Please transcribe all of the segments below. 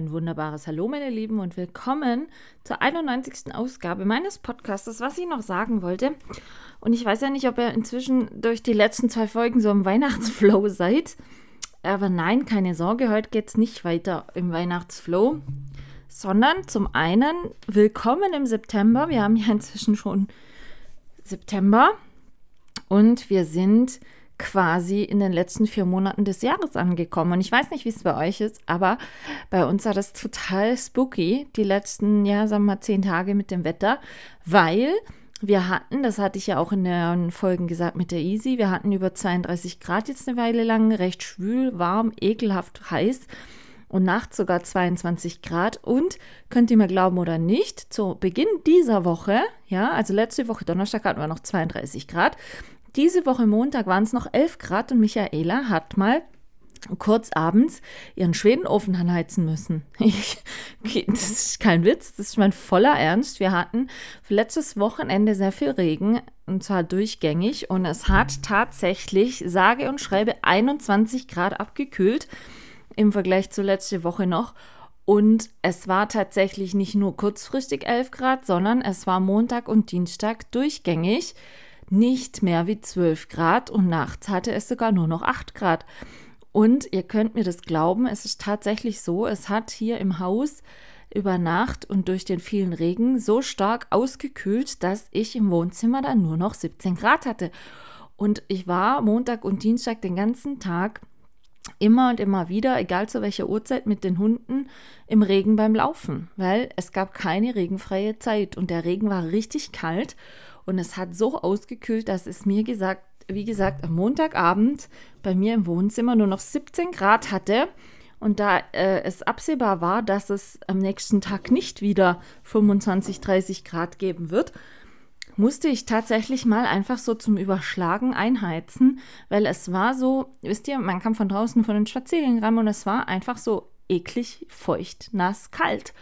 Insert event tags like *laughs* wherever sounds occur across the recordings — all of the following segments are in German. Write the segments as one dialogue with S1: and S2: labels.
S1: Ein wunderbares Hallo, meine Lieben, und willkommen zur 91. Ausgabe meines Podcasts, was ich noch sagen wollte. Und ich weiß ja nicht, ob ihr inzwischen durch die letzten zwei Folgen so im Weihnachtsflow seid. Aber nein, keine Sorge, heute geht es nicht weiter im Weihnachtsflow, sondern zum einen willkommen im September. Wir haben ja inzwischen schon September und wir sind quasi in den letzten vier Monaten des Jahres angekommen. Und ich weiß nicht, wie es bei euch ist, aber bei uns war das total spooky, die letzten, ja, sagen wir mal, zehn Tage mit dem Wetter, weil wir hatten, das hatte ich ja auch in den Folgen gesagt mit der Easy, wir hatten über 32 Grad jetzt eine Weile lang, recht schwül, warm, ekelhaft heiß und nachts sogar 22 Grad. Und könnt ihr mir glauben oder nicht, zu Beginn dieser Woche, ja, also letzte Woche Donnerstag hatten wir noch 32 Grad. Diese Woche Montag waren es noch 11 Grad und Michaela hat mal kurz abends ihren Schwedenofen anheizen müssen. *laughs* Ich, das ist kein Witz, das ist mein voller Ernst. Wir hatten letztes Wochenende sehr viel Regen und zwar durchgängig und es hat tatsächlich, sage und schreibe, 21 Grad abgekühlt im Vergleich zu letzte Woche noch. Und es war tatsächlich nicht nur kurzfristig 11 Grad, sondern es war Montag und Dienstag durchgängig nicht mehr wie 12 Grad und nachts hatte es sogar nur noch 8 Grad. Und ihr könnt mir das glauben, es ist tatsächlich so, es hat hier im Haus über Nacht und durch den vielen Regen so stark ausgekühlt, dass ich im Wohnzimmer dann nur noch 17 Grad hatte. Und ich war Montag und Dienstag den ganzen Tag immer und immer wieder, egal zu welcher Uhrzeit, mit den Hunden im Regen beim Laufen, weil es gab keine regenfreie Zeit und der Regen war richtig kalt und es hat so ausgekühlt, dass es mir gesagt wie gesagt, am Montagabend bei mir im Wohnzimmer nur noch 17 Grad hatte. Und da äh, es absehbar war, dass es am nächsten Tag nicht wieder 25, 30 Grad geben wird, musste ich tatsächlich mal einfach so zum Überschlagen einheizen, weil es war so, wisst ihr, man kam von draußen von den Spaziergängen ran und es war einfach so eklig, feucht, nass, kalt.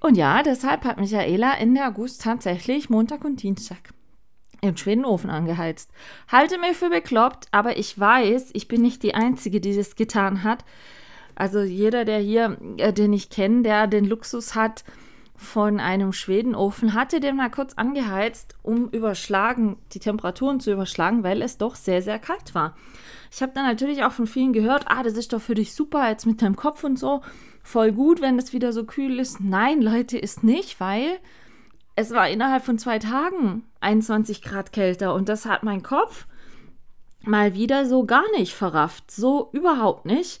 S1: Und ja, deshalb hat Michaela Ende August tatsächlich Montag und Dienstag im Schwedenofen angeheizt. Halte mich für bekloppt, aber ich weiß, ich bin nicht die Einzige, die das getan hat. Also jeder, der hier, äh, den ich kenne, der den Luxus hat von einem Schwedenofen, hatte den mal kurz angeheizt, um überschlagen, die Temperaturen zu überschlagen, weil es doch sehr, sehr kalt war. Ich habe dann natürlich auch von vielen gehört, ah, das ist doch für dich super jetzt mit deinem Kopf und so, voll gut, wenn es wieder so kühl ist. Nein, Leute, ist nicht, weil es war innerhalb von zwei Tagen 21 Grad kälter und das hat mein Kopf mal wieder so gar nicht verrafft. So überhaupt nicht.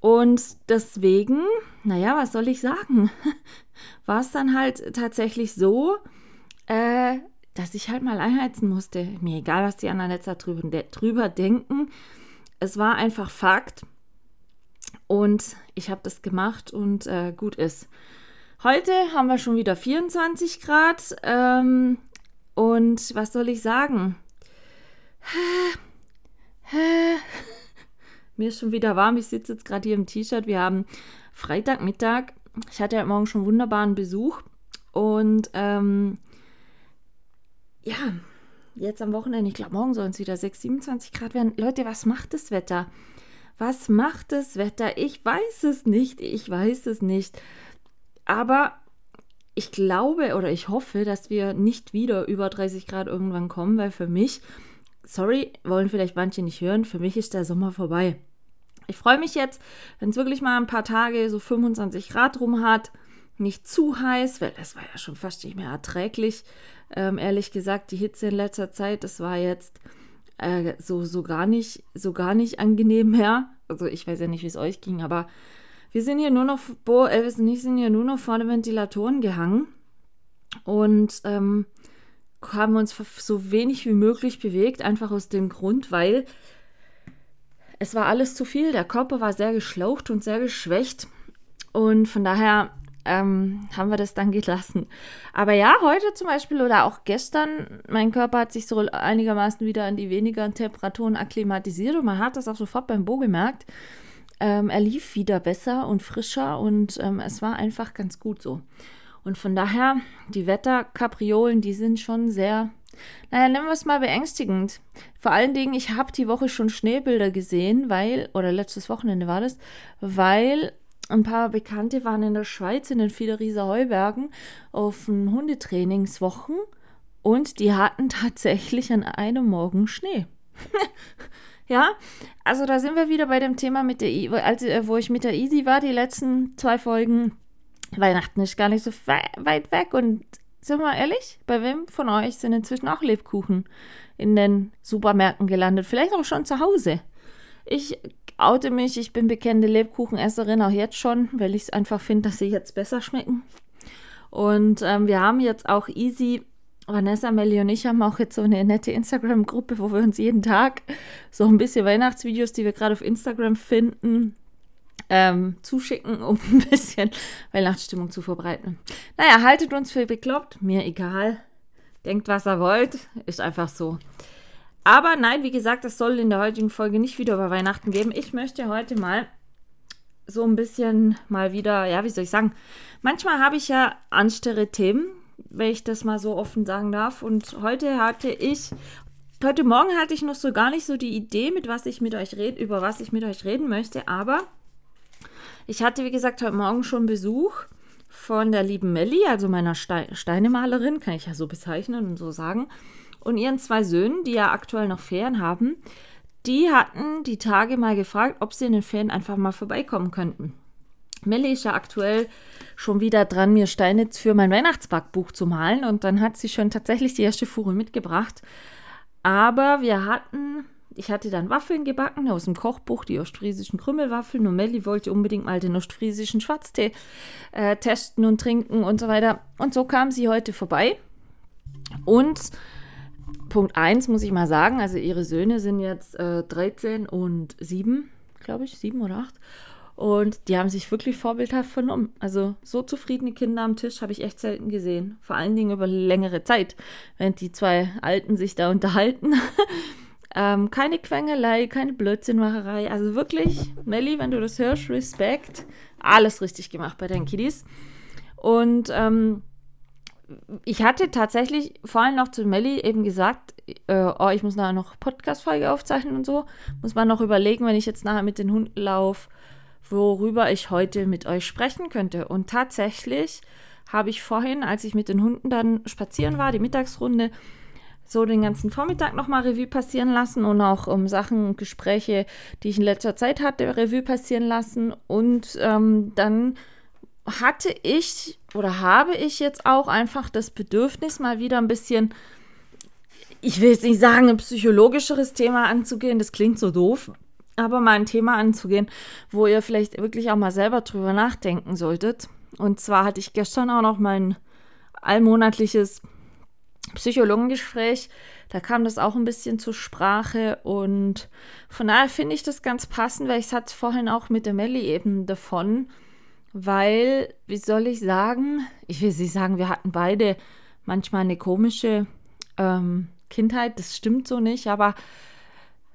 S1: Und deswegen, naja, was soll ich sagen? *laughs* War es dann halt tatsächlich so, äh, dass ich halt mal einheizen musste. Mir egal, was die anderen jetzt drüber, drüber denken. Es war einfach Fakt. Und ich habe das gemacht und äh, gut ist. Heute haben wir schon wieder 24 Grad. Ähm, und was soll ich sagen? *laughs* Mir ist schon wieder warm. Ich sitze jetzt gerade hier im T-Shirt. Wir haben Freitagmittag. Ich hatte ja morgen schon wunderbaren Besuch. Und ähm, ja, jetzt am Wochenende, ich glaube, morgen sollen es wieder 6, 27 Grad werden. Leute, was macht das Wetter? Was macht das Wetter? Ich weiß es nicht. Ich weiß es nicht. Aber ich glaube oder ich hoffe, dass wir nicht wieder über 30 Grad irgendwann kommen, weil für mich, sorry, wollen vielleicht manche nicht hören, für mich ist der Sommer vorbei. Ich freue mich jetzt, wenn es wirklich mal ein paar Tage so 25 Grad rum hat, nicht zu heiß, weil es war ja schon fast nicht mehr erträglich. Ähm, ehrlich gesagt, die Hitze in letzter Zeit, das war jetzt äh, so, so, gar nicht, so gar nicht angenehm mehr. Also ich weiß ja nicht, wie es euch ging, aber wir sind hier nur noch, Bo, Elvis und ich sind hier nur noch vor den Ventilatoren gehangen und ähm, haben uns so wenig wie möglich bewegt, einfach aus dem Grund, weil es war alles zu viel. Der Körper war sehr geschlaucht und sehr geschwächt. Und von daher ähm, haben wir das dann *laughs* gelassen. Aber ja, heute zum Beispiel oder auch gestern, mein Körper hat sich so einigermaßen wieder an die wenigeren Temperaturen akklimatisiert und man hat das auch sofort beim Bo gemerkt. Ähm, er lief wieder besser und frischer und ähm, es war einfach ganz gut so. Und von daher, die Wetterkapriolen, die sind schon sehr, naja, nennen wir es mal beängstigend. Vor allen Dingen, ich habe die Woche schon Schneebilder gesehen, weil, oder letztes Wochenende war das, weil ein paar Bekannte waren in der Schweiz, in den Fiederieser Heubergen, auf Hundetrainingswochen und die hatten tatsächlich an einem Morgen Schnee. *laughs* ja, also da sind wir wieder bei dem Thema mit der, I also, wo ich mit der Easy war, die letzten zwei Folgen. Weihnachten ist gar nicht so weit weg und sind wir ehrlich, bei wem von euch sind inzwischen auch Lebkuchen in den Supermärkten gelandet? Vielleicht auch schon zu Hause. Ich oute mich, ich bin bekannte Lebkuchenesserin, auch jetzt schon, weil ich es einfach finde, dass sie jetzt besser schmecken. Und ähm, wir haben jetzt auch easy, Vanessa, Melly und ich haben auch jetzt so eine nette Instagram-Gruppe, wo wir uns jeden Tag so ein bisschen Weihnachtsvideos, die wir gerade auf Instagram finden, ähm, zuschicken, *laughs* um ein bisschen Weihnachtsstimmung zu verbreiten. Naja, haltet uns für bekloppt, mir egal. Denkt, was ihr wollt, ist einfach so. Aber nein, wie gesagt, das soll in der heutigen Folge nicht wieder über Weihnachten geben. Ich möchte heute mal so ein bisschen mal wieder, ja, wie soll ich sagen, manchmal habe ich ja anstere Themen, wenn ich das mal so offen sagen darf. Und heute hatte ich, heute Morgen hatte ich noch so gar nicht so die Idee, mit was ich mit euch rede, über was ich mit euch reden möchte. Aber ich hatte, wie gesagt, heute Morgen schon Besuch von der lieben Melli, also meiner Ste Steinemalerin, kann ich ja so bezeichnen und so sagen und ihren zwei Söhnen, die ja aktuell noch Ferien haben, die hatten die Tage mal gefragt, ob sie in den Ferien einfach mal vorbeikommen könnten. Melly ist ja aktuell schon wieder dran, mir Steine für mein Weihnachtsbackbuch zu malen und dann hat sie schon tatsächlich die erste Fuhre mitgebracht. Aber wir hatten, ich hatte dann Waffeln gebacken aus dem Kochbuch, die ostfriesischen Krümmelwaffeln und Melly wollte unbedingt mal den ostfriesischen Schwarztee äh, testen und trinken und so weiter. Und so kam sie heute vorbei und Punkt 1 muss ich mal sagen, also ihre Söhne sind jetzt äh, 13 und 7, glaube ich, 7 oder 8. Und die haben sich wirklich vorbildhaft vernommen. Also so zufriedene Kinder am Tisch habe ich echt selten gesehen. Vor allen Dingen über längere Zeit, während die zwei Alten sich da unterhalten. *laughs* ähm, keine Quengelei, keine Blödsinnmacherei. Also wirklich, Melli, wenn du das hörst, Respekt. Alles richtig gemacht bei deinen Kiddies. Und ähm, ich hatte tatsächlich vorhin noch zu Melli eben gesagt, äh, oh, ich muss nachher noch Podcast-Folge aufzeichnen und so. Muss man noch überlegen, wenn ich jetzt nachher mit den Hunden laufe, worüber ich heute mit euch sprechen könnte. Und tatsächlich habe ich vorhin, als ich mit den Hunden dann spazieren war, die Mittagsrunde, so den ganzen Vormittag nochmal Revue passieren lassen und auch um Sachen und Gespräche, die ich in letzter Zeit hatte, Revue passieren lassen. Und ähm, dann hatte ich oder habe ich jetzt auch einfach das Bedürfnis, mal wieder ein bisschen, ich will jetzt nicht sagen, ein psychologischeres Thema anzugehen, das klingt so doof, aber mal ein Thema anzugehen, wo ihr vielleicht wirklich auch mal selber drüber nachdenken solltet. Und zwar hatte ich gestern auch noch mein allmonatliches Psychologengespräch. Da kam das auch ein bisschen zur Sprache und von daher finde ich das ganz passend, weil ich es hatte vorhin auch mit der Melli eben davon, weil, wie soll ich sagen, ich will nicht sagen, wir hatten beide manchmal eine komische ähm, Kindheit, das stimmt so nicht, aber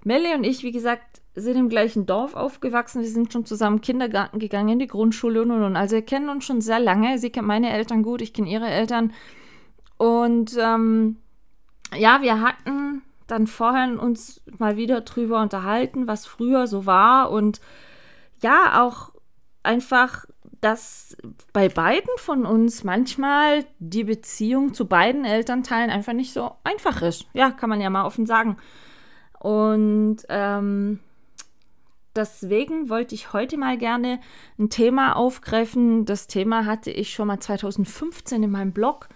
S1: Melly und ich, wie gesagt, sind im gleichen Dorf aufgewachsen. Wir sind schon zusammen Kindergarten gegangen, in die Grundschule und und und. Also wir kennen uns schon sehr lange. Sie kennt meine Eltern gut, ich kenne ihre Eltern. Und ähm, ja, wir hatten dann vorher uns mal wieder drüber unterhalten, was früher so war und ja, auch einfach dass bei beiden von uns manchmal die Beziehung zu beiden Elternteilen einfach nicht so einfach ist. Ja, kann man ja mal offen sagen. Und ähm, deswegen wollte ich heute mal gerne ein Thema aufgreifen. Das Thema hatte ich schon mal 2015 in meinem Blog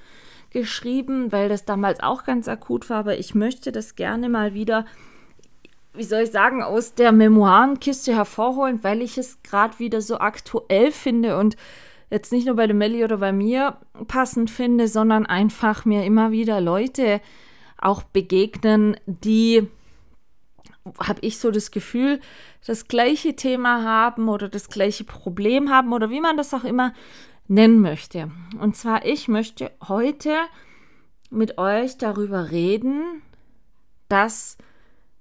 S1: geschrieben, weil das damals auch ganz akut war, aber ich möchte das gerne mal wieder wie soll ich sagen, aus der Memoirenkiste hervorholen, weil ich es gerade wieder so aktuell finde und jetzt nicht nur bei der Melli oder bei mir passend finde, sondern einfach mir immer wieder Leute auch begegnen, die, habe ich so das Gefühl, das gleiche Thema haben oder das gleiche Problem haben oder wie man das auch immer nennen möchte. Und zwar, ich möchte heute mit euch darüber reden, dass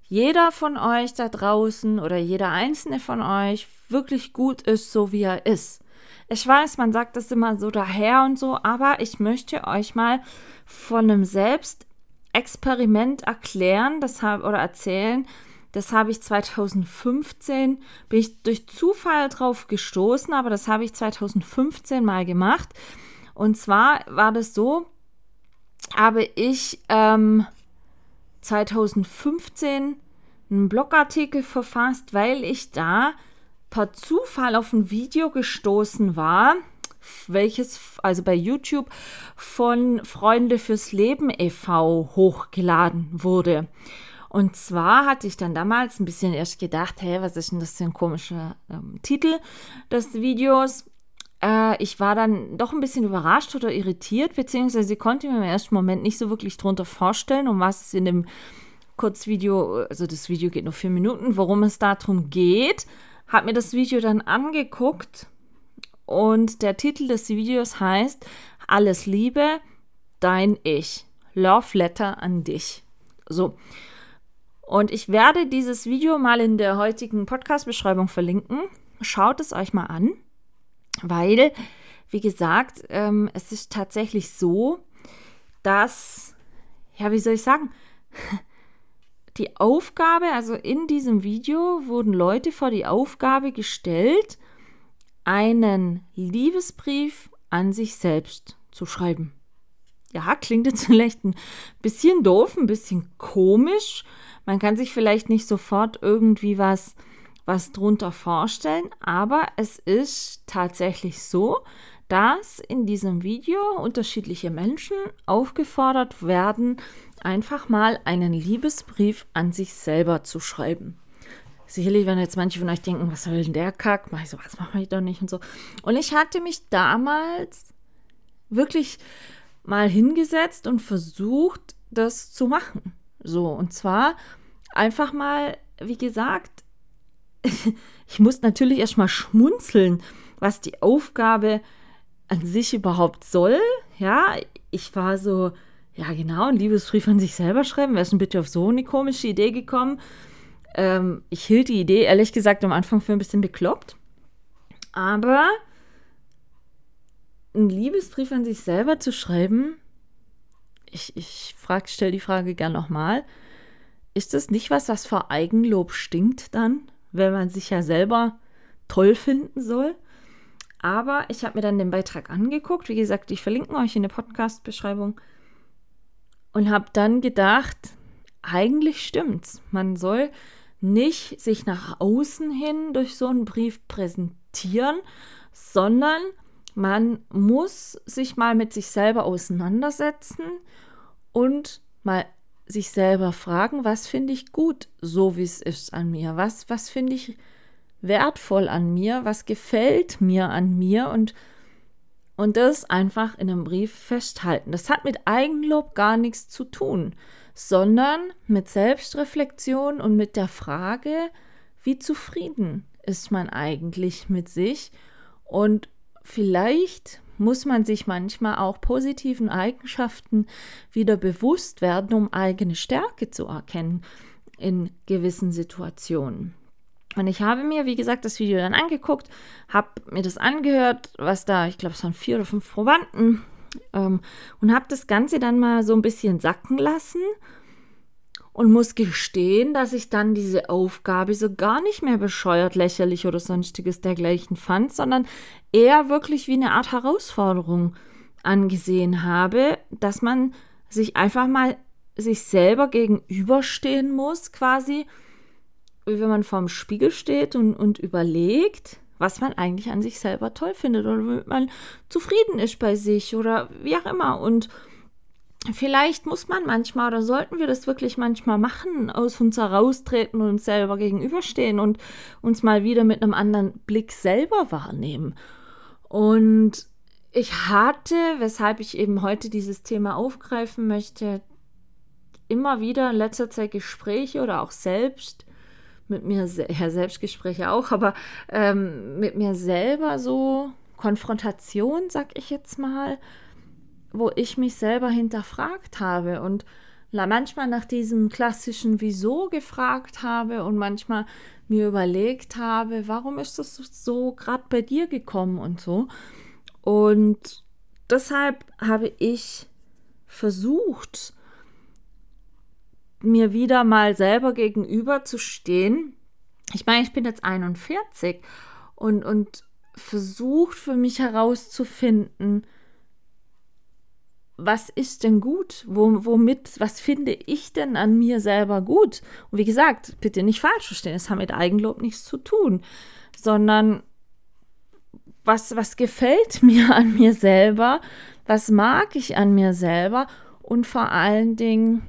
S1: jeder von euch da draußen oder jeder einzelne von euch wirklich gut ist, so wie er ist. Ich weiß, man sagt das immer so daher und so, aber ich möchte euch mal von einem Selbstexperiment erklären, das hab, oder erzählen. Das habe ich 2015, bin ich durch Zufall drauf gestoßen, aber das habe ich 2015 mal gemacht. Und zwar war das so, habe ich ähm, 2015 einen Blogartikel verfasst, weil ich da per Zufall auf ein Video gestoßen war, welches also bei YouTube von Freunde fürs Leben e.V. hochgeladen wurde. Und zwar hatte ich dann damals ein bisschen erst gedacht, hey, was ist denn das für ein komischer ähm, Titel des Videos? Äh, ich war dann doch ein bisschen überrascht oder irritiert, beziehungsweise konnte mir im ersten Moment nicht so wirklich drunter vorstellen, um was es in dem Kurzvideo, also das Video geht nur vier Minuten, worum es darum geht. Habe mir das Video dann angeguckt und der Titel des Videos heißt Alles Liebe, dein Ich. Love Letter an dich. So. Und ich werde dieses Video mal in der heutigen Podcast-Beschreibung verlinken. Schaut es euch mal an, weil, wie gesagt, ähm, es ist tatsächlich so, dass, ja, wie soll ich sagen, *laughs* die Aufgabe, also in diesem Video wurden Leute vor die Aufgabe gestellt, einen Liebesbrief an sich selbst zu schreiben. Ja, klingt jetzt *laughs* vielleicht ein bisschen doof, ein bisschen komisch. Man kann sich vielleicht nicht sofort irgendwie was, was drunter vorstellen, aber es ist tatsächlich so, dass in diesem Video unterschiedliche Menschen aufgefordert werden, einfach mal einen Liebesbrief an sich selber zu schreiben. Sicherlich werden jetzt manche von euch denken, was soll denn der Kack? Mach ich so, was mache ich doch nicht und so. Und ich hatte mich damals wirklich mal hingesetzt und versucht, das zu machen. So, und zwar einfach mal, wie gesagt, *laughs* ich muss natürlich erstmal schmunzeln, was die Aufgabe an sich überhaupt soll. Ja, ich war so, ja genau, ein Liebesbrief an sich selber schreiben. Wer ist denn bitte auf so eine komische Idee gekommen? Ähm, ich hielt die Idee, ehrlich gesagt, am Anfang für ein bisschen bekloppt. Aber einen Liebesbrief an sich selber zu schreiben, ich, ich frag, die Frage gern nochmal, ist das nicht was, was vor Eigenlob stinkt dann, wenn man sich ja selber toll finden soll? Aber ich habe mir dann den Beitrag angeguckt. Wie gesagt, ich verlinke euch in der Podcast-Beschreibung. Und habe dann gedacht, eigentlich stimmt's. Man soll nicht sich nach außen hin durch so einen Brief präsentieren, sondern man muss sich mal mit sich selber auseinandersetzen und mal sich selber fragen, was finde ich gut, so wie es ist an mir? Was, was finde ich wertvoll an mir, was gefällt mir an mir und, und das einfach in einem Brief festhalten. Das hat mit Eigenlob gar nichts zu tun, sondern mit Selbstreflexion und mit der Frage, wie zufrieden ist man eigentlich mit sich und vielleicht muss man sich manchmal auch positiven Eigenschaften wieder bewusst werden, um eigene Stärke zu erkennen in gewissen Situationen. Und ich habe mir, wie gesagt, das Video dann angeguckt, habe mir das angehört, was da, ich glaube, es waren vier oder fünf Probanden, ähm, und habe das Ganze dann mal so ein bisschen sacken lassen und muss gestehen, dass ich dann diese Aufgabe so gar nicht mehr bescheuert, lächerlich oder sonstiges dergleichen fand, sondern eher wirklich wie eine Art Herausforderung angesehen habe, dass man sich einfach mal sich selber gegenüberstehen muss, quasi wie wenn man vorm Spiegel steht und, und überlegt, was man eigentlich an sich selber toll findet oder womit man zufrieden ist bei sich oder wie auch immer. Und vielleicht muss man manchmal oder sollten wir das wirklich manchmal machen, aus uns heraustreten und uns selber gegenüberstehen und uns mal wieder mit einem anderen Blick selber wahrnehmen. Und ich hatte, weshalb ich eben heute dieses Thema aufgreifen möchte, immer wieder in letzter Zeit Gespräche oder auch selbst mit mir, ja, Selbstgespräche auch, aber ähm, mit mir selber so Konfrontation, sag ich jetzt mal, wo ich mich selber hinterfragt habe und manchmal nach diesem klassischen Wieso gefragt habe und manchmal mir überlegt habe, warum ist das so gerade bei dir gekommen und so. Und deshalb habe ich versucht, mir wieder mal selber gegenüber zu stehen. Ich meine, ich bin jetzt 41 und, und versucht für mich herauszufinden, was ist denn gut? Wo, womit, was finde ich denn an mir selber gut? Und wie gesagt, bitte nicht falsch verstehen, es hat mit Eigenlob nichts zu tun, sondern was, was gefällt *laughs* mir an mir selber? Was mag ich an mir selber? Und vor allen Dingen,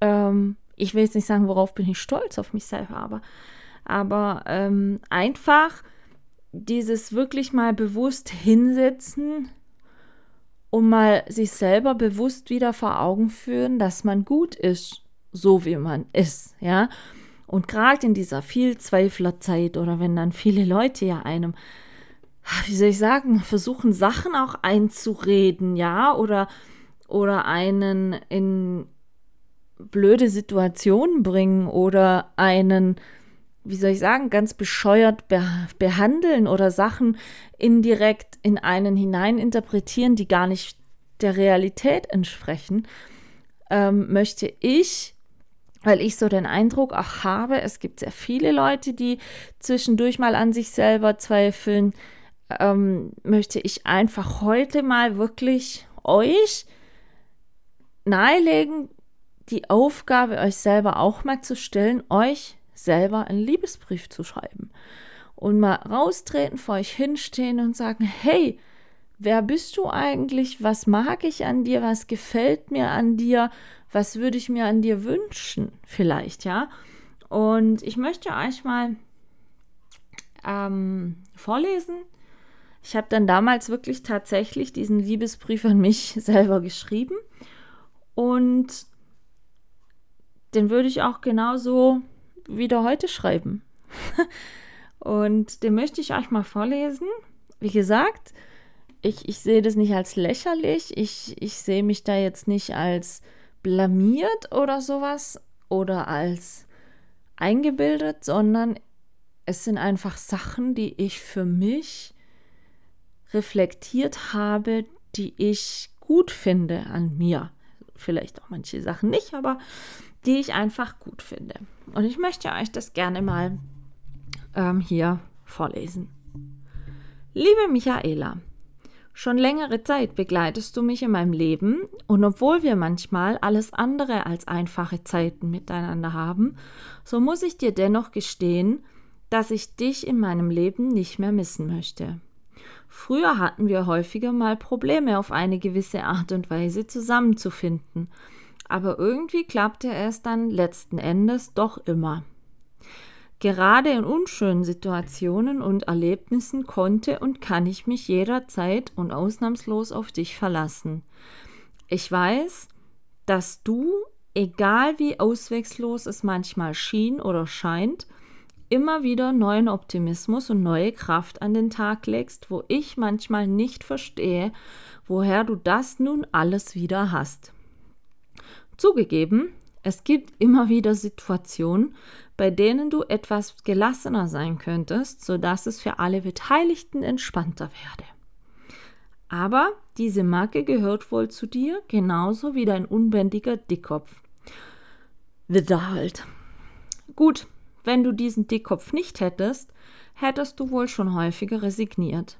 S1: ähm, ich will jetzt nicht sagen, worauf bin ich stolz auf mich selber, aber, aber ähm, einfach dieses wirklich mal bewusst hinsetzen, um mal sich selber bewusst wieder vor Augen führen, dass man gut ist, so wie man ist, ja. Und gerade in dieser Vielzweiflerzeit oder wenn dann viele Leute ja einem, wie soll ich sagen, versuchen Sachen auch einzureden, ja, oder, oder einen in blöde Situationen bringen oder einen wie soll ich sagen, ganz bescheuert be behandeln oder Sachen indirekt in einen hinein interpretieren, die gar nicht der Realität entsprechen, ähm, möchte ich, weil ich so den Eindruck auch habe, es gibt sehr viele Leute, die zwischendurch mal an sich selber zweifeln, ähm, möchte ich einfach heute mal wirklich euch nahelegen, die Aufgabe euch selber auch mal zu stellen, euch selber einen Liebesbrief zu schreiben. Und mal raustreten, vor euch hinstehen und sagen, hey, wer bist du eigentlich? Was mag ich an dir? Was gefällt mir an dir? Was würde ich mir an dir wünschen? Vielleicht, ja. Und ich möchte euch mal ähm, vorlesen. Ich habe dann damals wirklich tatsächlich diesen Liebesbrief an mich *laughs* selber geschrieben. Und den würde ich auch genauso wieder heute schreiben. *laughs* und den möchte ich euch mal vorlesen. Wie gesagt, ich, ich sehe das nicht als lächerlich. Ich, ich sehe mich da jetzt nicht als blamiert oder sowas oder als eingebildet, sondern es sind einfach Sachen, die ich für mich reflektiert habe, die ich gut finde an mir. Vielleicht auch manche Sachen nicht, aber die ich einfach gut finde. Und ich möchte euch das gerne mal ähm, hier vorlesen. Liebe Michaela, schon längere Zeit begleitest du mich in meinem Leben und obwohl wir manchmal alles andere als einfache Zeiten miteinander haben, so muss ich dir dennoch gestehen, dass ich dich in meinem Leben nicht mehr missen möchte. Früher hatten wir häufiger mal Probleme auf eine gewisse Art und Weise zusammenzufinden, aber irgendwie klappte es dann letzten Endes doch immer. Gerade in unschönen Situationen und Erlebnissen konnte und kann ich mich jederzeit und ausnahmslos auf dich verlassen. Ich weiß, dass du, egal wie auswegslos es manchmal schien oder scheint, immer wieder neuen Optimismus und neue Kraft an den Tag legst, wo ich manchmal nicht verstehe, woher du das nun alles wieder hast. Zugegeben, es gibt immer wieder Situationen, bei denen du etwas gelassener sein könntest, sodass es für alle Beteiligten entspannter werde. Aber diese Marke gehört wohl zu dir, genauso wie dein unbändiger Dickkopf. Wieder halt. Gut, wenn du diesen Dickkopf nicht hättest, hättest du wohl schon häufiger resigniert.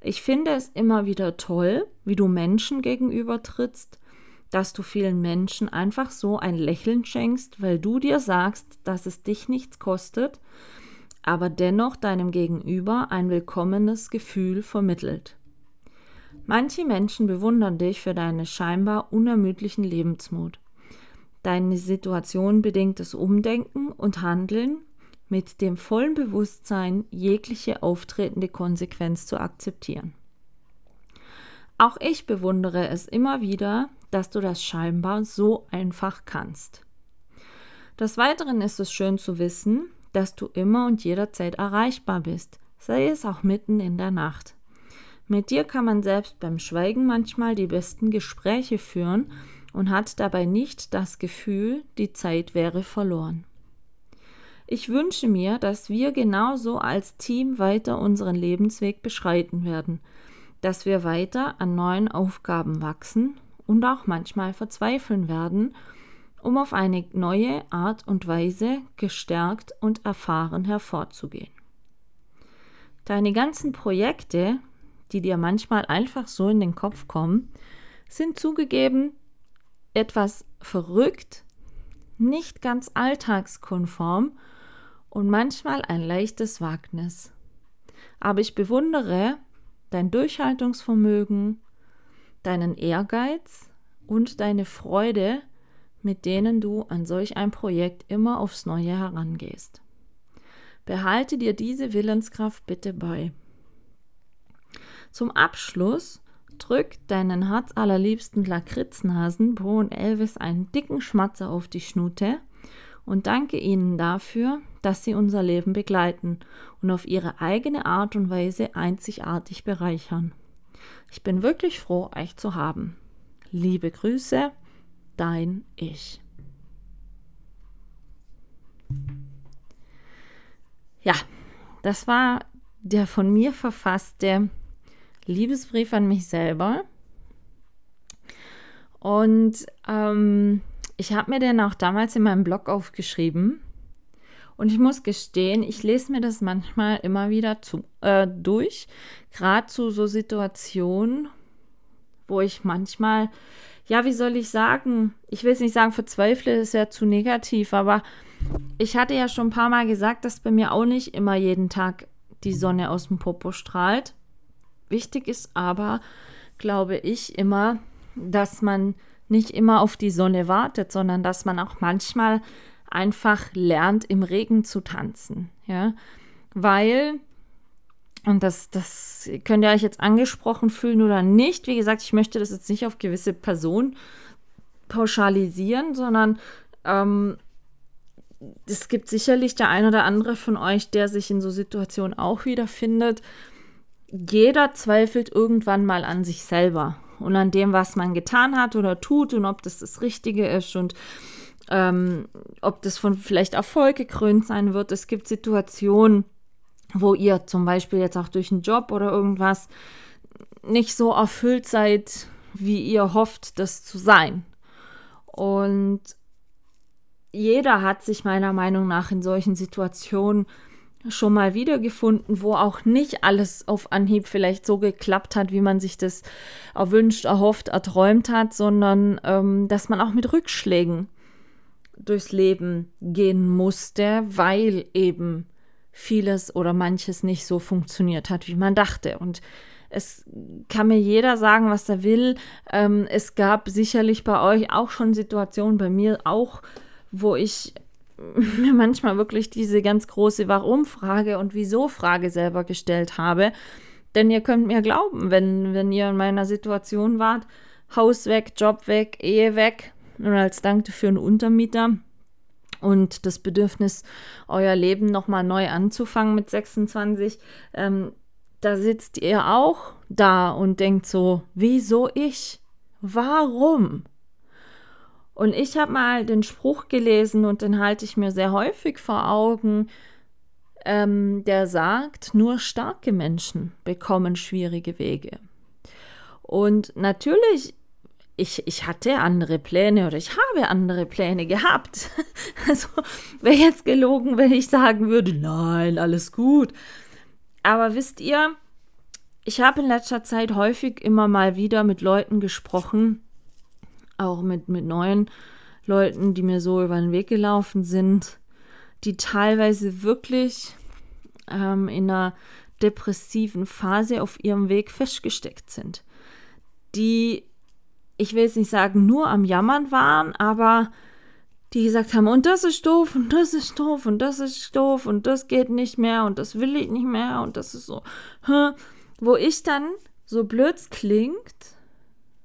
S1: Ich finde es immer wieder toll, wie du Menschen gegenüber trittst, dass du vielen Menschen einfach so ein Lächeln schenkst, weil du dir sagst, dass es dich nichts kostet, aber dennoch deinem Gegenüber ein willkommenes Gefühl vermittelt. Manche Menschen bewundern dich für deinen scheinbar unermüdlichen Lebensmut, deine Situation bedingtes Umdenken und Handeln mit dem vollen Bewusstsein, jegliche auftretende Konsequenz zu akzeptieren. Auch ich bewundere es immer wieder, dass du das scheinbar so einfach kannst. Des Weiteren ist es schön zu wissen, dass du immer und jederzeit erreichbar bist, sei es auch mitten in der Nacht. Mit dir kann man selbst beim Schweigen manchmal die besten Gespräche führen und hat dabei nicht das Gefühl, die Zeit wäre verloren. Ich wünsche mir, dass wir genauso als Team weiter unseren Lebensweg beschreiten werden, dass wir weiter an neuen Aufgaben wachsen und auch manchmal verzweifeln werden, um auf eine neue Art und Weise gestärkt und erfahren hervorzugehen. Deine ganzen Projekte, die dir manchmal einfach so in den Kopf kommen, sind zugegeben etwas verrückt, nicht ganz alltagskonform und manchmal ein leichtes Wagnis. Aber ich bewundere dein Durchhaltungsvermögen, deinen Ehrgeiz und deine Freude, mit denen du an solch ein Projekt immer aufs Neue herangehst. Behalte dir diese Willenskraft bitte bei. Zum Abschluss drück deinen herzallerliebsten Lakritznasen Bo und Elvis einen dicken Schmatzer auf die Schnute und danke ihnen dafür, dass sie unser Leben begleiten und auf ihre eigene Art und Weise einzigartig bereichern. Ich bin wirklich froh, euch zu haben. Liebe Grüße, dein Ich. Ja, das war der von mir verfasste Liebesbrief an mich selber. Und ähm, ich habe mir den auch damals in meinem Blog aufgeschrieben. Und ich muss gestehen, ich lese mir das manchmal immer wieder zu, äh, durch, gerade zu so Situationen, wo ich manchmal, ja, wie soll ich sagen, ich will es nicht sagen, verzweifle, ist ja zu negativ, aber ich hatte ja schon ein paar Mal gesagt, dass bei mir auch nicht immer jeden Tag die Sonne aus dem Popo strahlt. Wichtig ist aber, glaube ich, immer, dass man nicht immer auf die Sonne wartet, sondern dass man auch manchmal einfach lernt, im Regen zu tanzen. Ja, weil, und das, das könnt ihr euch jetzt angesprochen fühlen oder nicht. Wie gesagt, ich möchte das jetzt nicht auf gewisse Personen pauschalisieren, sondern ähm, es gibt sicherlich der ein oder andere von euch, der sich in so Situationen auch wiederfindet. Jeder zweifelt irgendwann mal an sich selber und an dem, was man getan hat oder tut und ob das das Richtige ist und ähm, ob das von vielleicht Erfolg gekrönt sein wird. Es gibt Situationen, wo ihr zum Beispiel jetzt auch durch einen Job oder irgendwas nicht so erfüllt seid, wie ihr hofft, das zu sein. Und jeder hat sich meiner Meinung nach in solchen Situationen schon mal wiedergefunden, wo auch nicht alles auf Anhieb vielleicht so geklappt hat, wie man sich das erwünscht, erhofft, erträumt hat, sondern ähm, dass man auch mit Rückschlägen durchs Leben gehen musste, weil eben vieles oder manches nicht so funktioniert hat, wie man dachte. Und es kann mir jeder sagen, was er will. Ähm, es gab sicherlich bei euch auch schon Situationen, bei mir auch, wo ich *laughs* mir manchmal wirklich diese ganz große Warum-Frage und Wieso-Frage selber gestellt habe. Denn ihr könnt mir glauben, wenn, wenn ihr in meiner Situation wart, Haus weg, Job weg, Ehe weg und als Dank für einen Untermieter und das Bedürfnis, euer Leben nochmal neu anzufangen mit 26, ähm, da sitzt ihr auch da und denkt so, wieso ich? Warum? Und ich habe mal den Spruch gelesen und den halte ich mir sehr häufig vor Augen, ähm, der sagt, nur starke Menschen bekommen schwierige Wege. Und natürlich, ich, ich hatte andere Pläne oder ich habe andere Pläne gehabt. *laughs* Also wäre jetzt gelogen, wenn ich sagen würde, nein, alles gut. Aber wisst ihr, ich habe in letzter Zeit häufig immer mal wieder mit Leuten gesprochen, auch mit, mit neuen Leuten, die mir so über den Weg gelaufen sind, die teilweise wirklich ähm, in einer depressiven Phase auf ihrem Weg festgesteckt sind. Die, ich will jetzt nicht sagen, nur am Jammern waren, aber die gesagt haben, und das ist doof und das ist doof und das ist doof und das geht nicht mehr und das will ich nicht mehr und das ist so, wo ich dann, so blöd klingt,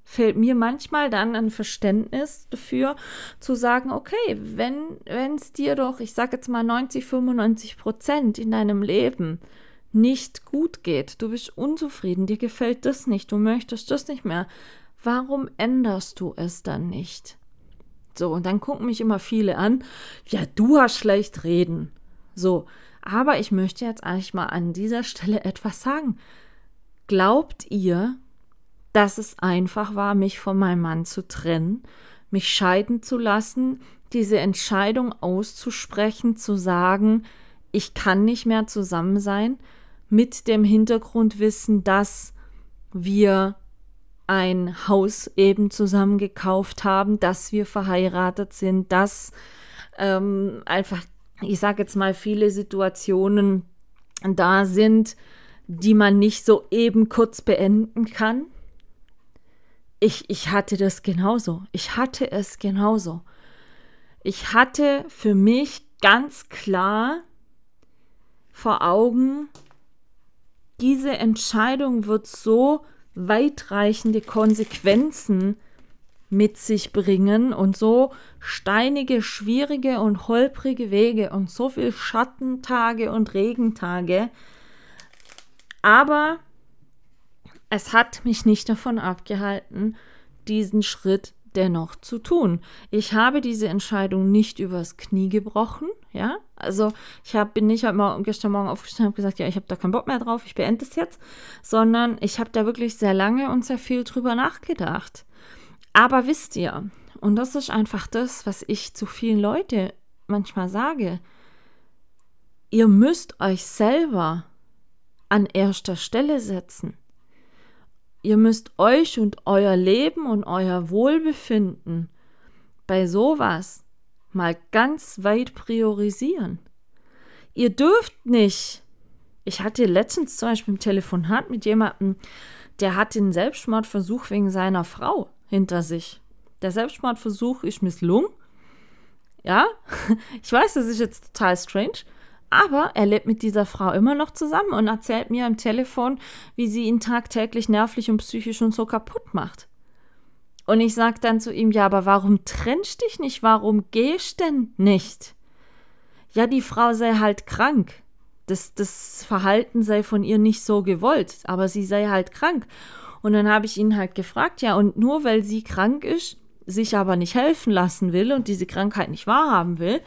S1: fehlt mir manchmal dann ein Verständnis dafür, zu sagen, okay, wenn es dir doch, ich sage jetzt mal 90, 95 Prozent in deinem Leben nicht gut geht. Du bist unzufrieden, dir gefällt das nicht, du möchtest das nicht mehr. Warum änderst du es dann nicht? So, und dann gucken mich immer viele an, ja, du hast schlecht reden. So, aber ich möchte jetzt eigentlich mal an dieser Stelle *laughs* etwas sagen. Glaubt ihr, dass es einfach war, mich von meinem Mann zu trennen, mich scheiden zu lassen, diese Entscheidung auszusprechen, zu sagen, ich kann nicht mehr zusammen sein, mit dem Hintergrundwissen, dass wir ein Haus eben zusammen gekauft haben, dass wir verheiratet sind, dass ähm, einfach, ich sage jetzt mal, viele Situationen da sind, die man nicht so eben kurz beenden kann. Ich, ich hatte das genauso. Ich hatte es genauso. Ich hatte für mich ganz klar vor Augen, diese Entscheidung wird so weitreichende Konsequenzen mit sich bringen und so steinige, schwierige und holprige Wege und so viel Schattentage und Regentage. Aber es hat mich nicht davon abgehalten, diesen Schritt dennoch zu tun. Ich habe diese Entscheidung nicht übers Knie gebrochen, ja. Also ich hab, bin nicht mal gestern Morgen aufgestanden und gesagt, ja, ich habe da keinen Bock mehr drauf, ich beende es jetzt, sondern ich habe da wirklich sehr lange und sehr viel drüber nachgedacht. Aber wisst ihr, und das ist einfach das, was ich zu vielen Leuten manchmal sage, ihr müsst euch selber an erster Stelle setzen. Ihr müsst euch und euer Leben und euer Wohlbefinden bei sowas mal ganz weit priorisieren. Ihr dürft nicht. Ich hatte letztens zum Beispiel im Telefonat mit jemandem, der hat den Selbstmordversuch wegen seiner Frau hinter sich. Der Selbstmordversuch ist misslungen. Ja, *laughs* ich weiß, das ist jetzt total strange, aber er lebt mit dieser Frau immer noch zusammen und erzählt mir am Telefon, wie sie ihn tagtäglich nervlich und psychisch und so kaputt macht. Und ich sage dann zu ihm, ja, aber warum trennst dich nicht? Warum gehst denn nicht? Ja, die Frau sei halt krank. Das, das Verhalten sei von ihr nicht so gewollt, aber sie sei halt krank. Und dann habe ich ihn halt gefragt, ja, und nur weil sie krank ist, sich aber nicht helfen lassen will und diese Krankheit nicht wahrhaben will,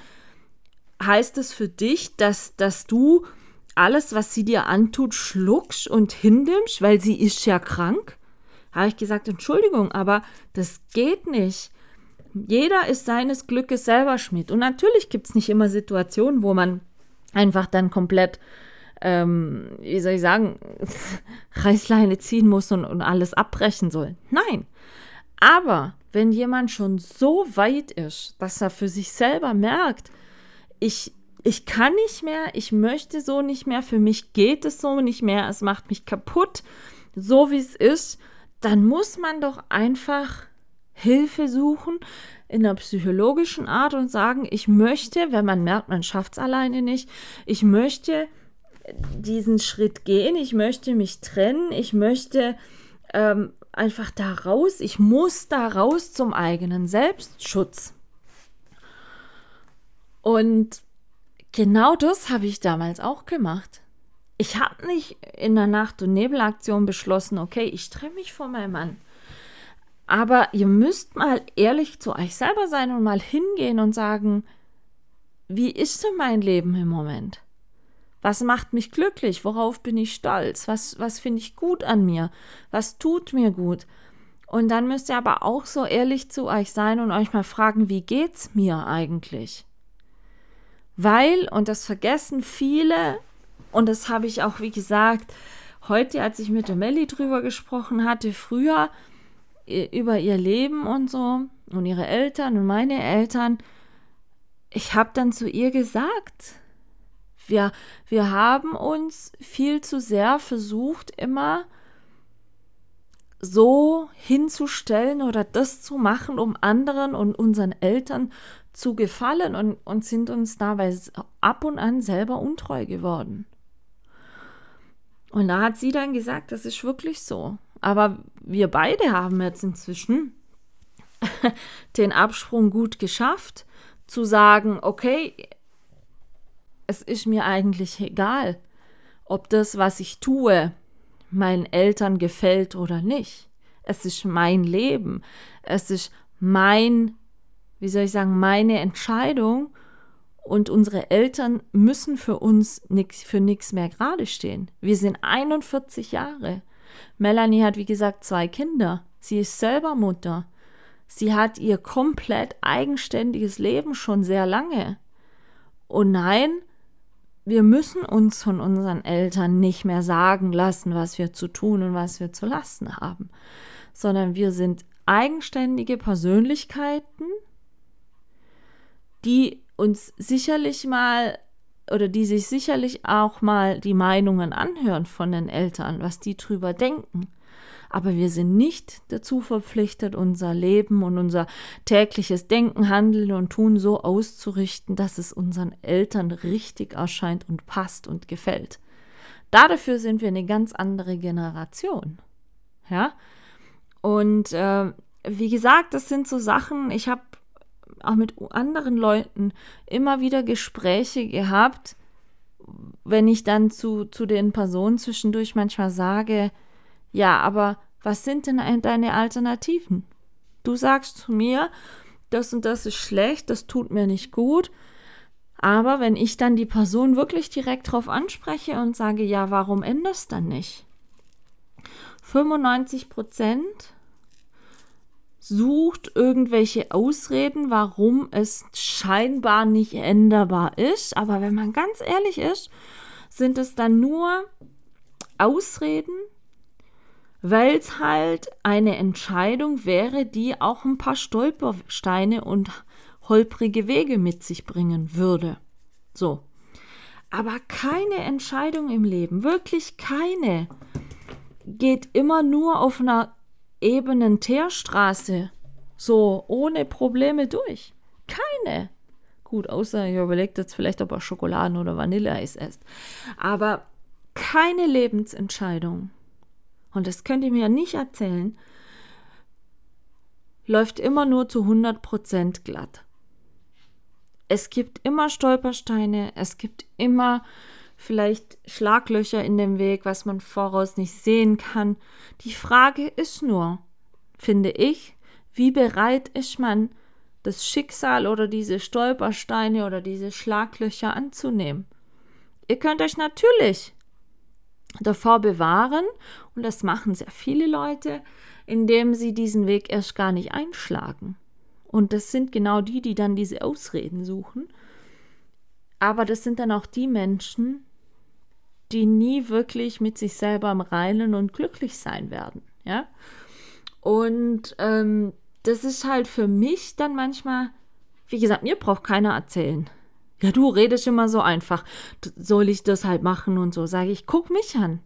S1: heißt es für dich, dass, dass du alles, was sie dir antut, schluckst und hinnimmst, weil sie ist ja krank? Habe ich gesagt, Entschuldigung, aber das geht nicht. Jeder ist seines Glückes selber Schmied. Und natürlich gibt es nicht immer Situationen, wo man einfach dann komplett, ähm, wie soll ich sagen, *laughs* Reißleine ziehen muss und, und alles abbrechen soll. Nein. Aber wenn jemand schon so weit ist, dass er für sich selber merkt, ich, ich kann nicht mehr, ich möchte so nicht mehr, für mich geht es so nicht mehr, es macht mich kaputt, so wie es ist, dann muss man doch einfach Hilfe suchen in einer psychologischen Art und sagen, ich möchte, wenn man merkt, man schafft es alleine nicht, ich möchte diesen Schritt gehen, ich möchte mich trennen, ich möchte ähm, einfach da raus, ich muss da raus zum eigenen Selbstschutz. Und genau das habe ich damals auch gemacht. Ich habe nicht in der Nacht- und Nebelaktion beschlossen, okay, ich trenne mich von meinem Mann. Aber ihr müsst mal ehrlich zu euch selber sein und mal hingehen und sagen, wie ist denn mein Leben im Moment? Was macht mich glücklich? Worauf bin ich stolz? Was, was finde ich gut an mir? Was tut mir gut? Und dann müsst ihr aber auch so ehrlich zu euch sein und euch mal fragen, wie geht's mir eigentlich? Weil, und das vergessen viele, und das habe ich auch, wie gesagt, heute, als ich mit der Melli drüber gesprochen hatte, früher über ihr Leben und so und ihre Eltern und meine Eltern, ich habe dann zu ihr gesagt, wir, wir haben uns viel zu sehr versucht, immer so hinzustellen oder das zu machen, um anderen und unseren Eltern zu gefallen und, und sind uns dabei ab und an selber untreu geworden. Und da hat sie dann gesagt, das ist wirklich so. Aber wir beide haben jetzt inzwischen *laughs* den Absprung gut geschafft, zu sagen, okay, es ist mir eigentlich egal, ob das, was ich tue, meinen Eltern gefällt oder nicht. Es ist mein Leben. Es ist mein, wie soll ich sagen, meine Entscheidung. Und unsere Eltern müssen für uns nix, für nichts mehr gerade stehen. Wir sind 41 Jahre. Melanie hat, wie gesagt, zwei Kinder. Sie ist selber Mutter. Sie hat ihr komplett eigenständiges Leben schon sehr lange. Und nein, wir müssen uns von unseren Eltern nicht mehr sagen lassen, was wir zu tun und was wir zu lassen haben, sondern wir sind eigenständige Persönlichkeiten, die uns sicherlich mal oder die sich sicherlich auch mal die Meinungen anhören von den Eltern, was die drüber denken aber wir sind nicht dazu verpflichtet, unser Leben und unser tägliches Denken, Handeln und Tun so auszurichten, dass es unseren Eltern richtig erscheint und passt und gefällt. Dafür sind wir eine ganz andere Generation. Ja? Und äh, wie gesagt, das sind so Sachen, ich habe auch mit anderen Leuten immer wieder Gespräche gehabt, wenn ich dann zu, zu den Personen zwischendurch manchmal sage, ja, aber was sind denn deine Alternativen? Du sagst zu mir, das und das ist schlecht, das tut mir nicht gut. Aber wenn ich dann die Person wirklich direkt darauf anspreche und sage, ja, warum änderst dann nicht? 95 Prozent sucht irgendwelche Ausreden, warum es scheinbar nicht änderbar ist. Aber wenn man ganz ehrlich ist, sind es dann nur Ausreden, weil es halt eine Entscheidung wäre, die auch ein paar Stolpersteine und holprige Wege mit sich bringen würde. So. Aber keine Entscheidung im Leben, wirklich keine, geht immer nur auf einer ebenen Teerstraße so ohne Probleme durch. Keine. Gut, außer ihr überlegt jetzt vielleicht, ob er Schokoladen- oder Vanilleeis esst. Aber keine Lebensentscheidung und das könnt ihr mir nicht erzählen, läuft immer nur zu 100% glatt. Es gibt immer Stolpersteine, es gibt immer vielleicht Schlaglöcher in dem Weg, was man voraus nicht sehen kann. Die Frage ist nur, finde ich, wie bereit ist man, das Schicksal oder diese Stolpersteine oder diese Schlaglöcher anzunehmen? Ihr könnt euch natürlich davor bewahren, und das machen sehr viele Leute, indem sie diesen Weg erst gar nicht einschlagen. Und das sind genau die, die dann diese Ausreden suchen. Aber das sind dann auch die Menschen, die nie wirklich mit sich selber im Reinen und glücklich sein werden. Ja? Und ähm, das ist halt für mich dann manchmal, wie gesagt, mir braucht keiner erzählen, ja, du redest immer so einfach. Soll ich das halt machen und so? Sage ich, guck mich an.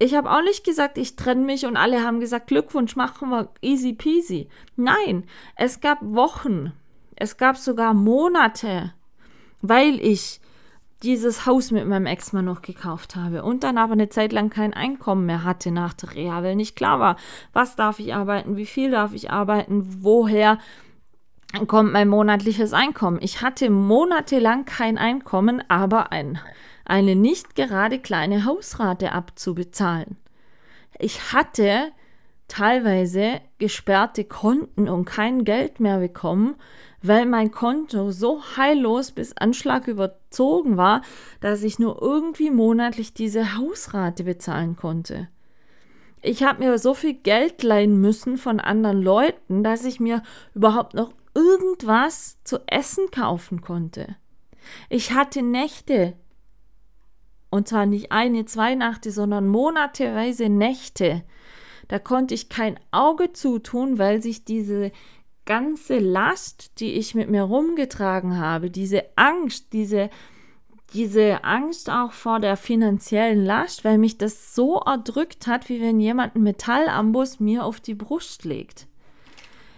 S1: Ich habe auch nicht gesagt, ich trenne mich und alle haben gesagt, Glückwunsch, machen wir easy peasy. Nein, es gab Wochen, es gab sogar Monate, weil ich dieses Haus mit meinem Ex-Mann noch gekauft habe und dann aber eine Zeit lang kein Einkommen mehr hatte nach der Reha, weil nicht klar war, was darf ich arbeiten, wie viel darf ich arbeiten, woher kommt mein monatliches Einkommen. Ich hatte monatelang kein Einkommen, aber ein, eine nicht gerade kleine Hausrate abzubezahlen. Ich hatte teilweise gesperrte Konten und kein Geld mehr bekommen, weil mein Konto so heillos bis Anschlag überzogen war, dass ich nur irgendwie monatlich diese Hausrate bezahlen konnte. Ich habe mir so viel Geld leihen müssen von anderen Leuten, dass ich mir überhaupt noch irgendwas zu essen kaufen konnte. Ich hatte Nächte, und zwar nicht eine, zwei Nächte, sondern monateweise Nächte. Da konnte ich kein Auge zutun, weil sich diese ganze Last, die ich mit mir rumgetragen habe, diese Angst, diese, diese Angst auch vor der finanziellen Last, weil mich das so erdrückt hat, wie wenn jemand einen Metallambus mir auf die Brust legt.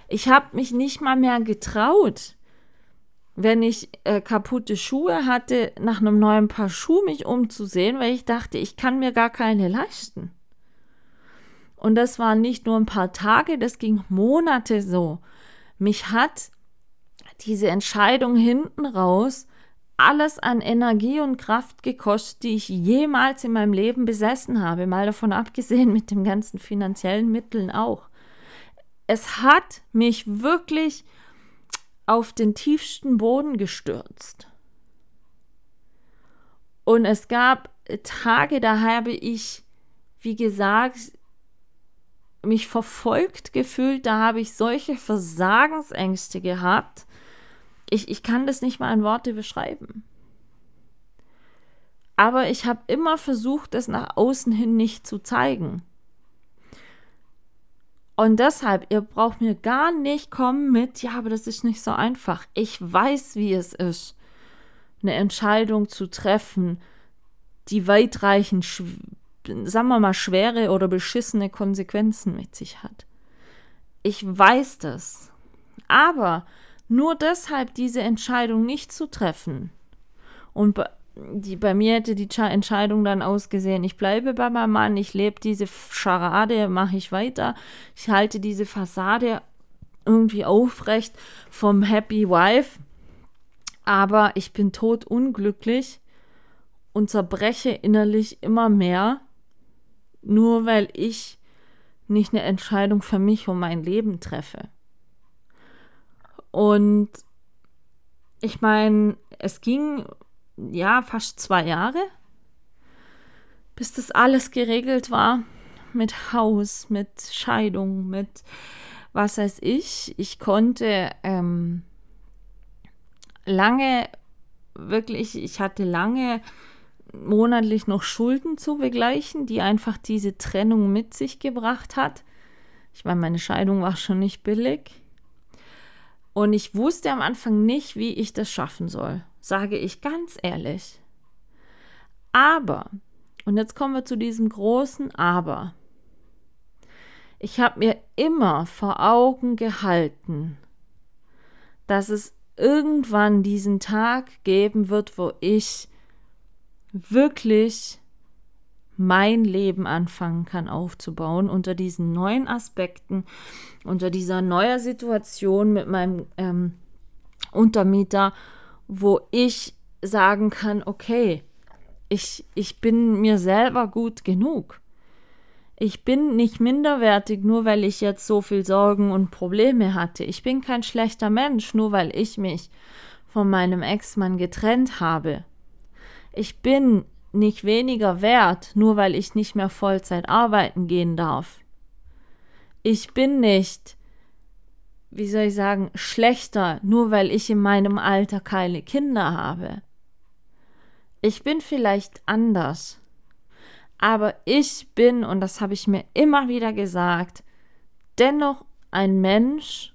S1: Ich habe mich nicht mal mehr getraut, wenn ich äh, kaputte Schuhe hatte, nach einem neuen Paar Schuhe mich umzusehen, weil ich dachte, ich kann mir gar keine leisten. Und das waren nicht nur ein paar Tage, das ging Monate so. Mich hat diese Entscheidung hinten raus alles an Energie und Kraft gekostet, die ich jemals in meinem Leben besessen habe, mal davon abgesehen mit den ganzen finanziellen Mitteln auch. Es hat mich wirklich auf den tiefsten Boden gestürzt. Und es gab Tage, da habe ich, wie gesagt, mich verfolgt gefühlt, da habe ich solche Versagensängste gehabt. Ich, ich kann das nicht mal in Worte beschreiben. Aber ich habe immer versucht, das nach außen hin nicht zu zeigen. Und deshalb, ihr braucht mir gar nicht kommen mit, ja, aber das ist nicht so einfach. Ich weiß, wie es ist, eine Entscheidung zu treffen, die weitreichend, sagen wir mal, schwere oder beschissene Konsequenzen mit sich hat. Ich weiß das. Aber nur deshalb diese Entscheidung nicht zu treffen und die, bei mir hätte die Entscheidung dann ausgesehen, ich bleibe bei meinem Mann, ich lebe diese Scharade, mache ich weiter, ich halte diese Fassade irgendwie aufrecht vom Happy Wife, aber ich bin tot unglücklich und zerbreche innerlich immer mehr, nur weil ich nicht eine Entscheidung für mich und mein Leben treffe. Und ich meine, es ging ja, fast zwei Jahre, bis das alles geregelt war. Mit Haus, mit Scheidung, mit was weiß ich. Ich konnte ähm, lange, wirklich, ich hatte lange monatlich noch Schulden zu begleichen, die einfach diese Trennung mit sich gebracht hat. Ich meine, meine Scheidung war schon nicht billig. Und ich wusste am Anfang nicht, wie ich das schaffen soll sage ich ganz ehrlich. Aber, und jetzt kommen wir zu diesem großen Aber. Ich habe mir immer vor Augen gehalten, dass es irgendwann diesen Tag geben wird, wo ich wirklich mein Leben anfangen kann aufzubauen unter diesen neuen Aspekten, unter dieser neuen Situation mit meinem ähm, Untermieter wo ich sagen kann, okay, ich, ich bin mir selber gut genug. Ich bin nicht minderwertig, nur weil ich jetzt so viel Sorgen und Probleme hatte. Ich bin kein schlechter Mensch, nur weil ich mich von meinem Ex-Mann getrennt habe. Ich bin nicht weniger wert, nur weil ich nicht mehr Vollzeit arbeiten gehen darf. Ich bin nicht wie soll ich sagen, schlechter, nur weil ich in meinem Alter keine Kinder habe. Ich bin vielleicht anders, aber ich bin, und das habe ich mir immer wieder gesagt, dennoch ein Mensch,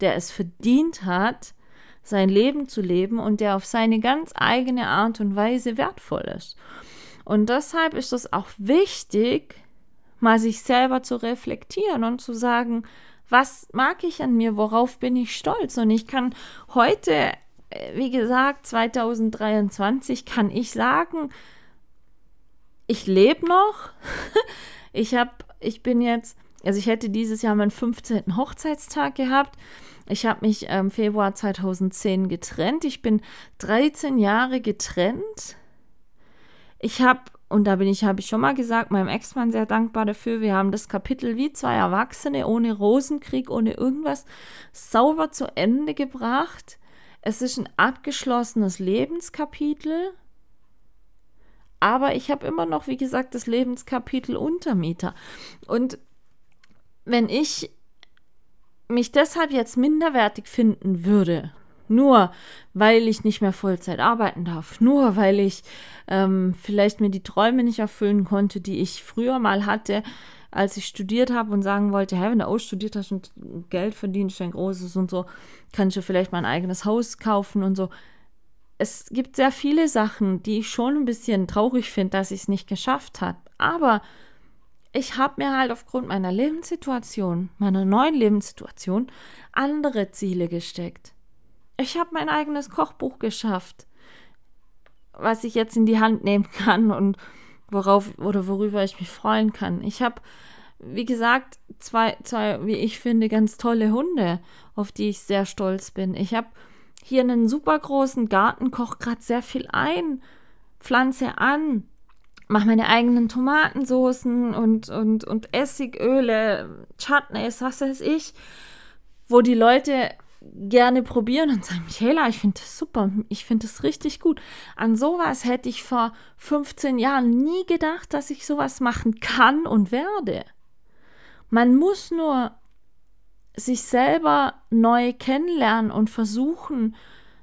S1: der es verdient hat, sein Leben zu leben und der auf seine ganz eigene Art und Weise wertvoll ist. Und deshalb ist es auch wichtig, mal sich selber zu reflektieren und zu sagen, was mag ich an mir, worauf bin ich stolz. Und ich kann heute, äh, wie gesagt, 2023, kann ich sagen, ich lebe noch. *laughs* ich habe, ich bin jetzt, also ich hätte dieses Jahr meinen 15. Hochzeitstag gehabt. Ich habe mich im ähm, Februar 2010 getrennt. Ich bin 13 Jahre getrennt. Ich habe und da bin ich, habe ich schon mal gesagt, meinem Ex-Mann sehr dankbar dafür. Wir haben das Kapitel wie zwei Erwachsene, ohne Rosenkrieg, ohne irgendwas, sauber zu Ende gebracht. Es ist ein abgeschlossenes Lebenskapitel. Aber ich habe immer noch, wie gesagt, das Lebenskapitel Untermieter. Und wenn ich mich deshalb jetzt minderwertig finden würde, nur weil ich nicht mehr Vollzeit arbeiten darf, nur weil ich ähm, vielleicht mir die Träume nicht erfüllen konnte, die ich früher mal hatte, als ich studiert habe und sagen wollte, hey, wenn du ausstudiert hast und Geld verdienst, ein großes und so, kannst du vielleicht mal ein eigenes Haus kaufen und so. Es gibt sehr viele Sachen, die ich schon ein bisschen traurig finde, dass ich es nicht geschafft habe. Aber ich habe mir halt aufgrund meiner Lebenssituation, meiner neuen Lebenssituation, andere Ziele gesteckt. Ich habe mein eigenes Kochbuch geschafft, was ich jetzt in die Hand nehmen *laughs* kann und worauf oder worüber ich mich freuen kann. Ich habe, wie gesagt, zwei, zwei, wie ich finde, ganz tolle Hunde, auf die ich sehr stolz bin. Ich habe hier einen super großen Garten, koche gerade sehr viel ein, pflanze an, mache meine eigenen Tomatensoßen und, und, und Essigöle, Chutneys, was weiß ich, wo die Leute gerne probieren und sagen, Michaela, ich finde das super, ich finde das richtig gut. An sowas hätte ich vor 15 Jahren nie gedacht, dass ich sowas machen kann und werde. Man muss nur sich selber neu kennenlernen und versuchen,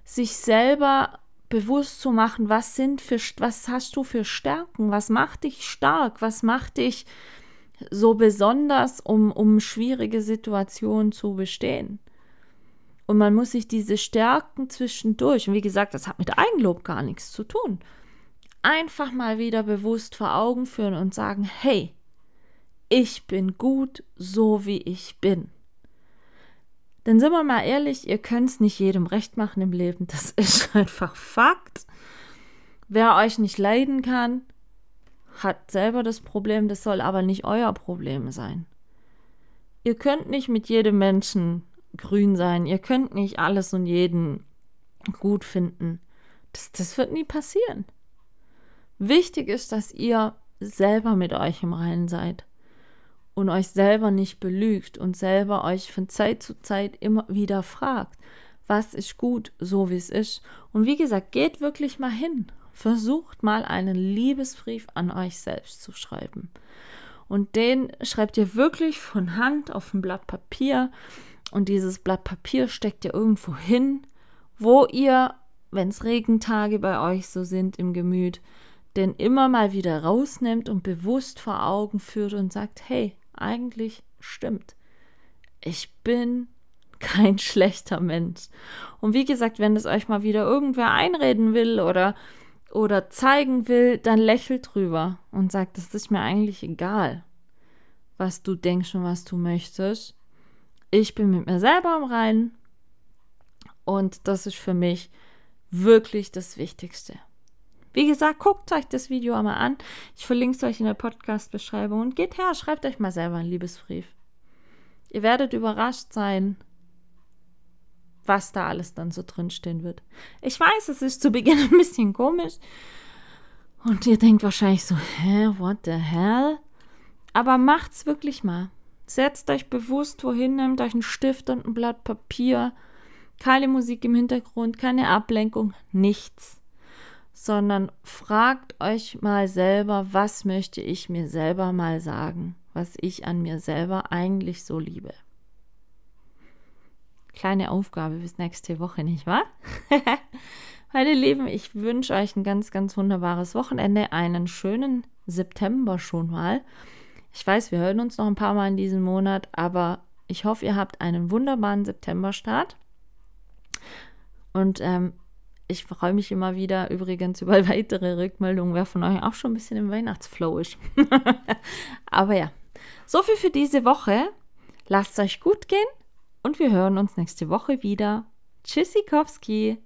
S1: sich selber bewusst zu machen, was sind für was hast du für Stärken, was macht dich stark, was macht dich so besonders, um, um schwierige Situationen zu bestehen. Und man muss sich diese Stärken zwischendurch, und wie gesagt, das hat mit Eigenlob gar nichts zu tun, einfach mal wieder bewusst vor Augen führen und sagen, hey, ich bin gut, so wie ich bin. Denn sind wir mal ehrlich, ihr könnt es nicht jedem recht machen im Leben. Das *laughs* ist einfach Fakt. Wer euch nicht leiden kann, hat selber das Problem, das soll aber nicht euer Problem sein. Ihr könnt nicht mit jedem Menschen grün sein, ihr könnt nicht alles und jeden gut finden. Das, das wird nie passieren. Wichtig ist, dass ihr selber mit euch im Reinen seid und euch selber nicht belügt und selber euch von Zeit zu Zeit immer wieder fragt, was ist gut, so wie es ist. Und wie gesagt, geht wirklich mal hin. Versucht mal einen Liebesbrief an euch selbst zu schreiben. Und den schreibt ihr wirklich von Hand auf ein Blatt Papier. Und dieses Blatt Papier steckt ihr irgendwo hin, wo ihr, wenn es Regentage bei euch so sind im Gemüt, den immer mal wieder rausnimmt und bewusst vor Augen führt und sagt, hey, eigentlich stimmt. Ich bin kein *laughs* schlechter Mensch. Und wie gesagt, wenn es euch mal wieder irgendwer einreden will oder, oder zeigen will, dann lächelt drüber und sagt, es ist mir eigentlich egal, was du denkst und was du möchtest. Ich bin mit mir selber im Reinen und das ist für mich wirklich das Wichtigste. Wie gesagt, guckt euch das Video einmal an. Ich verlinke es euch in der Podcast-Beschreibung und geht her, schreibt euch mal selber einen Liebesbrief. Ihr werdet überrascht sein, was da alles dann so drinstehen wird. Ich weiß, es ist zu Beginn *laughs* ein bisschen komisch. Und ihr denkt wahrscheinlich so, hä, what the hell? Aber macht's wirklich mal. Setzt euch bewusst wohin, nehmt euch einen Stift und ein Blatt Papier. Keine Musik im Hintergrund, keine Ablenkung, nichts sondern fragt euch mal selber, was möchte ich mir selber mal sagen, was ich an mir selber eigentlich so liebe. Kleine Aufgabe bis nächste Woche, nicht wahr? *laughs* Meine Lieben, ich wünsche euch ein ganz, ganz wunderbares Wochenende, einen schönen September schon mal. Ich weiß, wir hören uns noch ein paar Mal in diesem Monat, aber ich hoffe, ihr habt einen wunderbaren Septemberstart. Und ähm, ich freue mich immer wieder übrigens über *laughs* weitere Rückmeldungen, wer von euch auch schon ein bisschen im Weihnachtsflow ist. *laughs* Aber ja, so viel für diese Woche. Lasst es euch gut gehen und wir hören uns nächste Woche wieder. Tschüssikowski!